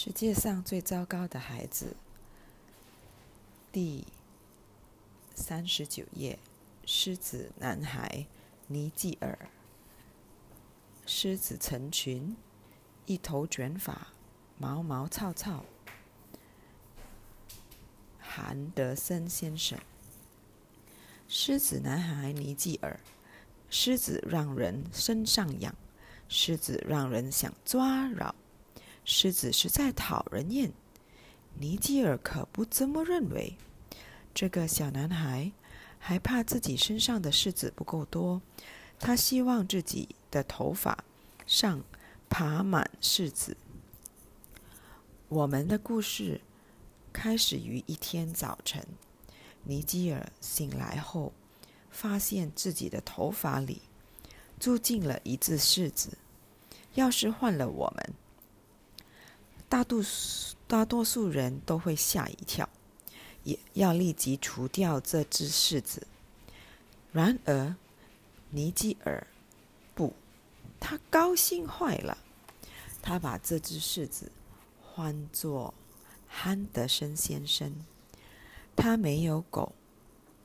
世界上最糟糕的孩子，第三十九页，狮子男孩尼基尔。狮子成群，一头卷发，毛毛糙糙。韩德森先生，狮子男孩尼基尔。狮子让人身上痒，狮子让人想抓挠。狮子实在讨人厌，尼基尔可不这么认为。这个小男孩还怕自己身上的虱子不够多，他希望自己的头发上爬满虱子。我们的故事开始于一天早晨，尼基尔醒来后，发现自己的头发里住进了一只虱子。要是换了我们，大多数大多数人都会吓一跳，也要立即除掉这只柿子。然而，尼基尔不，他高兴坏了。他把这只柿子唤作汉德森先生。他没有狗，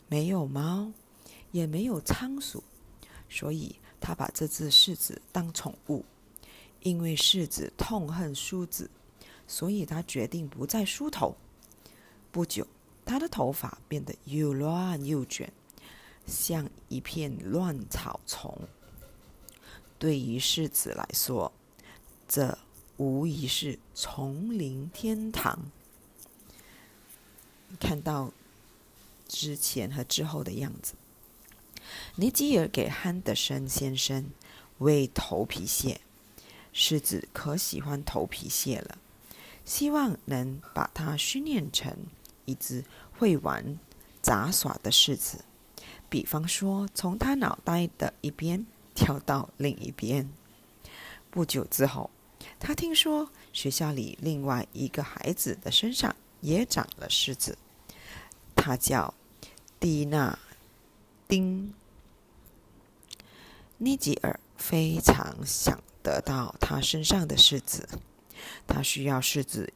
没有猫，也没有仓鼠，所以他把这只柿子当宠物。因为柿子痛恨梳子。所以他决定不再梳头。不久，他的头发变得又乱又卷，像一片乱草丛。对于柿子来说，这无疑是丛林天堂。看到之前和之后的样子，尼基尔给汉德森先生喂头皮屑。柿子可喜欢头皮屑了。希望能把它训练成一只会玩杂耍的狮子，比方说，从他脑袋的一边跳到另一边。不久之后，他听说学校里另外一个孩子的身上也长了虱子，他叫蒂娜丁尼吉尔，非常想得到他身上的虱子。他需要柿子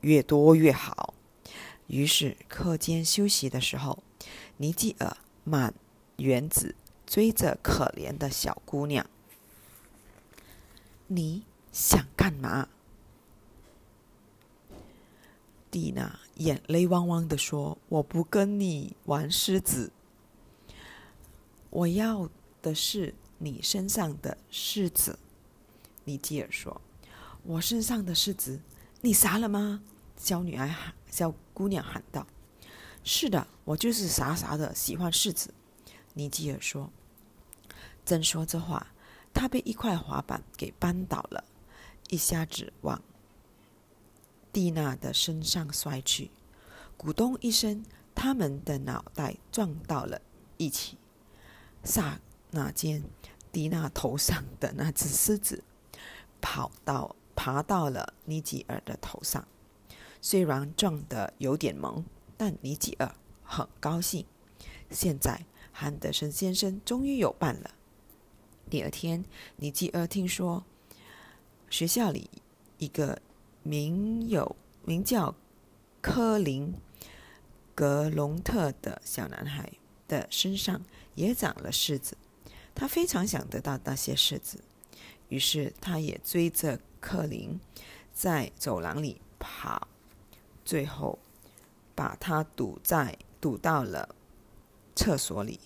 越多越好。于是课间休息的时候，尼基尔满园子追着可怜的小姑娘。你想干嘛？蒂娜眼泪汪汪的说：“我不跟你玩狮子，我要的是你身上的柿子。”尼基尔说。我身上的柿子，你傻了吗？小女孩喊，小姑娘喊道：“是的，我就是傻傻的喜欢柿子。”尼基尔说。正说这话，他被一块滑板给绊倒了，一下子往蒂娜的身上摔去，咕咚一声，他们的脑袋撞到了一起。刹那间，蒂娜头上的那只狮子跑到。爬到了尼吉尔的头上，虽然撞得有点萌，但尼吉尔很高兴。现在汉德森先生终于有伴了。第二天，尼吉尔听说学校里一个名有名叫科林格隆特的小男孩的身上也长了虱子，他非常想得到那些虱子，于是他也追着。克林在走廊里跑，最后把他堵在堵到了厕所里。